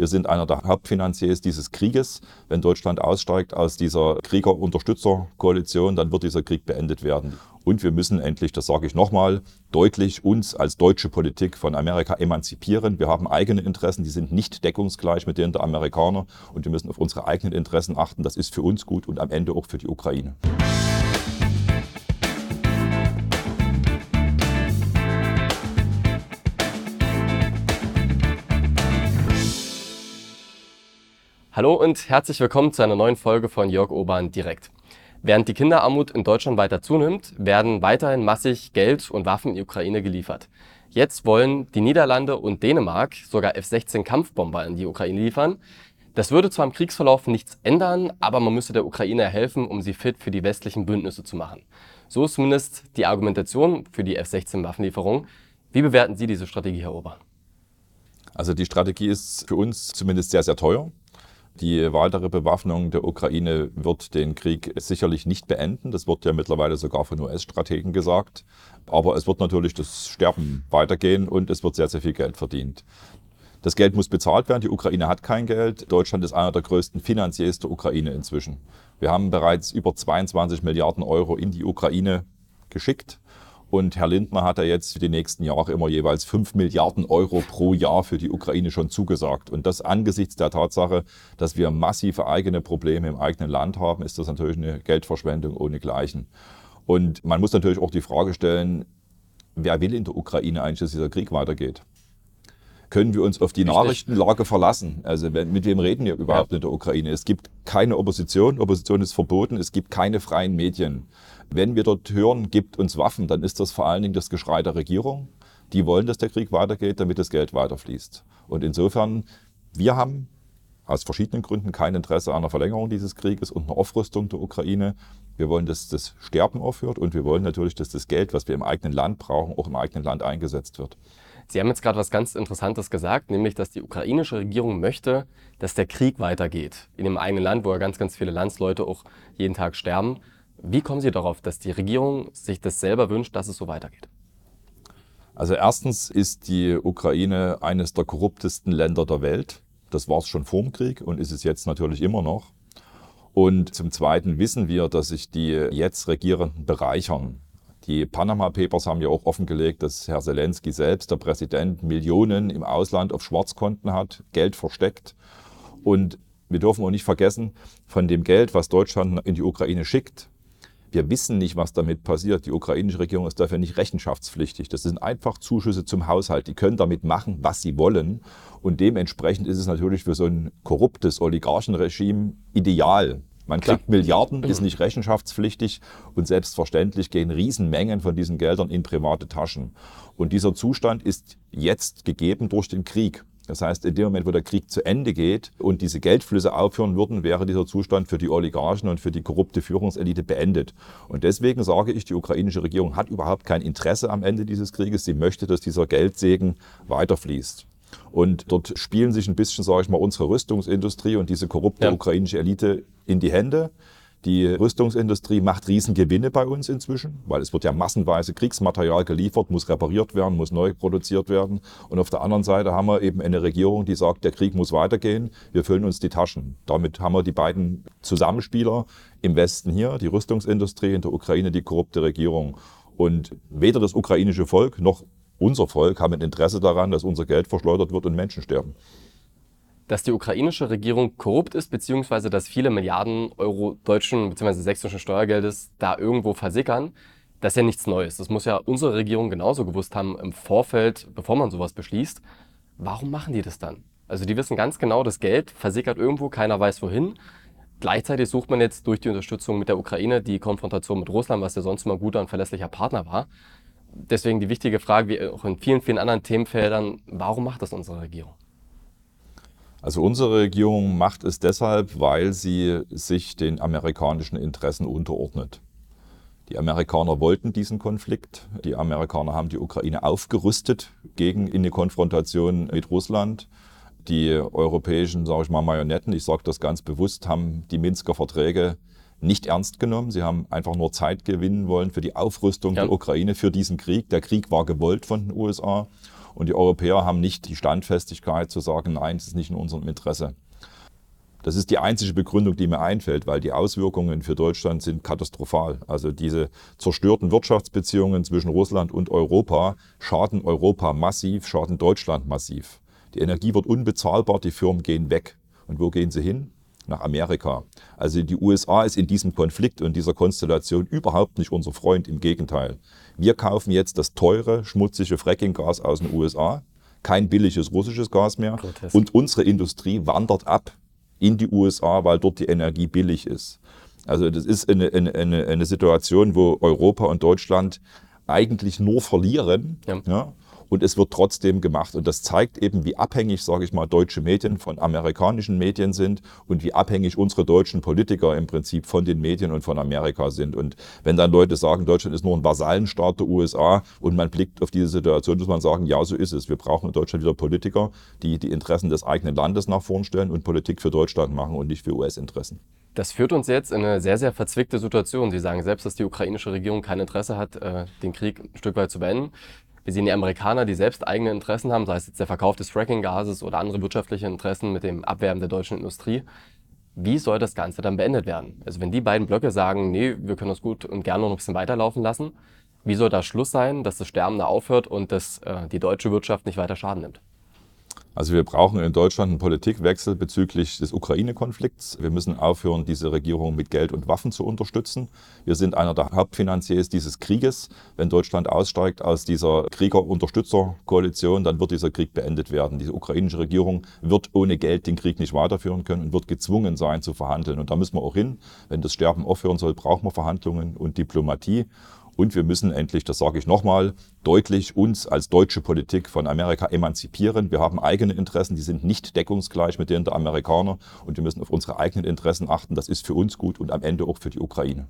Wir sind einer der Hauptfinanziers dieses Krieges. Wenn Deutschland aussteigt aus dieser Krieger-Unterstützer-Koalition, dann wird dieser Krieg beendet werden. Und wir müssen endlich, das sage ich nochmal, deutlich uns als deutsche Politik von Amerika emanzipieren. Wir haben eigene Interessen, die sind nicht deckungsgleich mit denen der Amerikaner. Und wir müssen auf unsere eigenen Interessen achten. Das ist für uns gut und am Ende auch für die Ukraine. Hallo und herzlich willkommen zu einer neuen Folge von Jörg Obern direkt. Während die Kinderarmut in Deutschland weiter zunimmt, werden weiterhin massig Geld und Waffen in die Ukraine geliefert. Jetzt wollen die Niederlande und Dänemark sogar F-16 Kampfbomber in die Ukraine liefern. Das würde zwar im Kriegsverlauf nichts ändern, aber man müsste der Ukraine helfen, um sie fit für die westlichen Bündnisse zu machen. So ist zumindest die Argumentation für die F-16 Waffenlieferung. Wie bewerten Sie diese Strategie, Herr Ober? Also die Strategie ist für uns zumindest sehr, sehr teuer. Die weitere Bewaffnung der Ukraine wird den Krieg sicherlich nicht beenden. Das wird ja mittlerweile sogar von US-Strategen gesagt. Aber es wird natürlich das Sterben weitergehen und es wird sehr, sehr viel Geld verdient. Das Geld muss bezahlt werden. Die Ukraine hat kein Geld. Deutschland ist einer der größten Finanziers der Ukraine inzwischen. Wir haben bereits über 22 Milliarden Euro in die Ukraine geschickt. Und Herr Lindner hat ja jetzt für die nächsten Jahre immer jeweils 5 Milliarden Euro pro Jahr für die Ukraine schon zugesagt. Und das angesichts der Tatsache, dass wir massive eigene Probleme im eigenen Land haben, ist das natürlich eine Geldverschwendung ohnegleichen. Und man muss natürlich auch die Frage stellen, wer will in der Ukraine eigentlich, dass dieser Krieg weitergeht? Können wir uns auf die Nachrichtenlage verlassen. Also mit wem reden wir überhaupt ja. in der Ukraine? Es gibt keine Opposition, Opposition ist verboten, es gibt keine freien Medien. Wenn wir dort hören, gibt uns Waffen, dann ist das vor allen Dingen das Geschrei der Regierung. Die wollen, dass der Krieg weitergeht, damit das Geld weiterfließt. Und insofern, wir haben aus verschiedenen Gründen kein Interesse an einer Verlängerung dieses Krieges und einer Aufrüstung der Ukraine. Wir wollen, dass das Sterben aufhört und wir wollen natürlich, dass das Geld, was wir im eigenen Land brauchen, auch im eigenen Land eingesetzt wird. Sie haben jetzt gerade was ganz Interessantes gesagt, nämlich, dass die ukrainische Regierung möchte, dass der Krieg weitergeht. In dem eigenen Land, wo ja ganz, ganz viele Landsleute auch jeden Tag sterben. Wie kommen Sie darauf, dass die Regierung sich das selber wünscht, dass es so weitergeht? Also erstens ist die Ukraine eines der korruptesten Länder der Welt. Das war es schon vor dem Krieg und ist es jetzt natürlich immer noch. Und zum Zweiten wissen wir, dass sich die jetzt Regierenden bereichern. Die Panama Papers haben ja auch offengelegt, dass Herr Zelensky selbst, der Präsident, Millionen im Ausland auf Schwarzkonten hat, Geld versteckt. Und wir dürfen auch nicht vergessen, von dem Geld, was Deutschland in die Ukraine schickt, wir wissen nicht, was damit passiert. Die ukrainische Regierung ist dafür nicht rechenschaftspflichtig. Das sind einfach Zuschüsse zum Haushalt. Die können damit machen, was sie wollen. Und dementsprechend ist es natürlich für so ein korruptes Oligarchenregime ideal. Man kriegt Klar. Milliarden, ist nicht rechenschaftspflichtig und selbstverständlich gehen Riesenmengen von diesen Geldern in private Taschen. Und dieser Zustand ist jetzt gegeben durch den Krieg. Das heißt, in dem Moment, wo der Krieg zu Ende geht und diese Geldflüsse aufhören würden, wäre dieser Zustand für die Oligarchen und für die korrupte Führungselite beendet. Und deswegen sage ich, die ukrainische Regierung hat überhaupt kein Interesse am Ende dieses Krieges. Sie möchte, dass dieser Geldsegen weiterfließt. Und dort spielen sich ein bisschen, sage ich mal, unsere Rüstungsindustrie und diese korrupte ja. ukrainische Elite in die Hände. Die Rüstungsindustrie macht Riesengewinne bei uns inzwischen, weil es wird ja massenweise Kriegsmaterial geliefert, muss repariert werden, muss neu produziert werden. Und auf der anderen Seite haben wir eben eine Regierung, die sagt, der Krieg muss weitergehen, wir füllen uns die Taschen. Damit haben wir die beiden Zusammenspieler im Westen hier, die Rüstungsindustrie, in der Ukraine die korrupte Regierung. Und weder das ukrainische Volk noch unser Volk haben ein Interesse daran, dass unser Geld verschleudert wird und Menschen sterben dass die ukrainische Regierung korrupt ist, beziehungsweise dass viele Milliarden Euro deutschen bzw. sächsischen Steuergeldes da irgendwo versickern, das ist ja nichts Neues. Das muss ja unsere Regierung genauso gewusst haben im Vorfeld, bevor man sowas beschließt. Warum machen die das dann? Also die wissen ganz genau, das Geld versickert irgendwo, keiner weiß wohin. Gleichzeitig sucht man jetzt durch die Unterstützung mit der Ukraine die Konfrontation mit Russland, was ja sonst immer ein guter und verlässlicher Partner war. Deswegen die wichtige Frage, wie auch in vielen, vielen anderen Themenfeldern, warum macht das unsere Regierung? Also unsere Regierung macht es deshalb, weil sie sich den amerikanischen Interessen unterordnet. Die Amerikaner wollten diesen Konflikt. Die Amerikaner haben die Ukraine aufgerüstet gegen eine Konfrontation mit Russland. Die europäischen, sage ich mal, Marionetten, ich sage das ganz bewusst, haben die Minsker Verträge nicht ernst genommen. Sie haben einfach nur Zeit gewinnen wollen für die Aufrüstung ja. der Ukraine, für diesen Krieg. Der Krieg war gewollt von den USA. Und die Europäer haben nicht die Standfestigkeit zu sagen, nein, das ist nicht in unserem Interesse. Das ist die einzige Begründung, die mir einfällt, weil die Auswirkungen für Deutschland sind katastrophal. Also diese zerstörten Wirtschaftsbeziehungen zwischen Russland und Europa schaden Europa massiv, schaden Deutschland massiv. Die Energie wird unbezahlbar, die Firmen gehen weg. Und wo gehen sie hin? Nach Amerika. Also die USA ist in diesem Konflikt und dieser Konstellation überhaupt nicht unser Freund, im Gegenteil. Wir kaufen jetzt das teure, schmutzige Frackinggas aus den USA, kein billiges russisches Gas mehr. Grotesk. Und unsere Industrie wandert ab in die USA, weil dort die Energie billig ist. Also das ist eine, eine, eine Situation, wo Europa und Deutschland eigentlich nur verlieren. Ja. ja und es wird trotzdem gemacht. Und das zeigt eben, wie abhängig, sage ich mal, deutsche Medien von amerikanischen Medien sind und wie abhängig unsere deutschen Politiker im Prinzip von den Medien und von Amerika sind. Und wenn dann Leute sagen, Deutschland ist nur ein Vasallenstaat der USA und man blickt auf diese Situation, muss man sagen, ja, so ist es. Wir brauchen in Deutschland wieder Politiker, die die Interessen des eigenen Landes nach vorn stellen und Politik für Deutschland machen und nicht für US-Interessen. Das führt uns jetzt in eine sehr, sehr verzwickte Situation. Sie sagen selbst, dass die ukrainische Regierung kein Interesse hat, äh, den Krieg ein Stück weit zu beenden. Wir sehen die Amerikaner, die selbst eigene Interessen haben, sei es jetzt der Verkauf des Fracking-Gases oder andere wirtschaftliche Interessen mit dem Abwerben der deutschen Industrie. Wie soll das Ganze dann beendet werden? Also wenn die beiden Blöcke sagen, nee, wir können das gut und gerne noch ein bisschen weiterlaufen lassen, wie soll da Schluss sein, dass das Sterben da aufhört und dass äh, die deutsche Wirtschaft nicht weiter Schaden nimmt? Also wir brauchen in Deutschland einen Politikwechsel bezüglich des Ukraine-Konflikts. Wir müssen aufhören, diese Regierung mit Geld und Waffen zu unterstützen. Wir sind einer der Hauptfinanziers dieses Krieges. Wenn Deutschland aussteigt aus dieser Krieger-Unterstützer-Koalition, dann wird dieser Krieg beendet werden. Diese ukrainische Regierung wird ohne Geld den Krieg nicht weiterführen können und wird gezwungen sein zu verhandeln. Und da müssen wir auch hin. Wenn das Sterben aufhören soll, brauchen wir Verhandlungen und Diplomatie. Und wir müssen endlich, das sage ich nochmal, deutlich uns als deutsche Politik von Amerika emanzipieren. Wir haben eigene Interessen, die sind nicht deckungsgleich mit denen der Amerikaner. Und wir müssen auf unsere eigenen Interessen achten. Das ist für uns gut und am Ende auch für die Ukraine.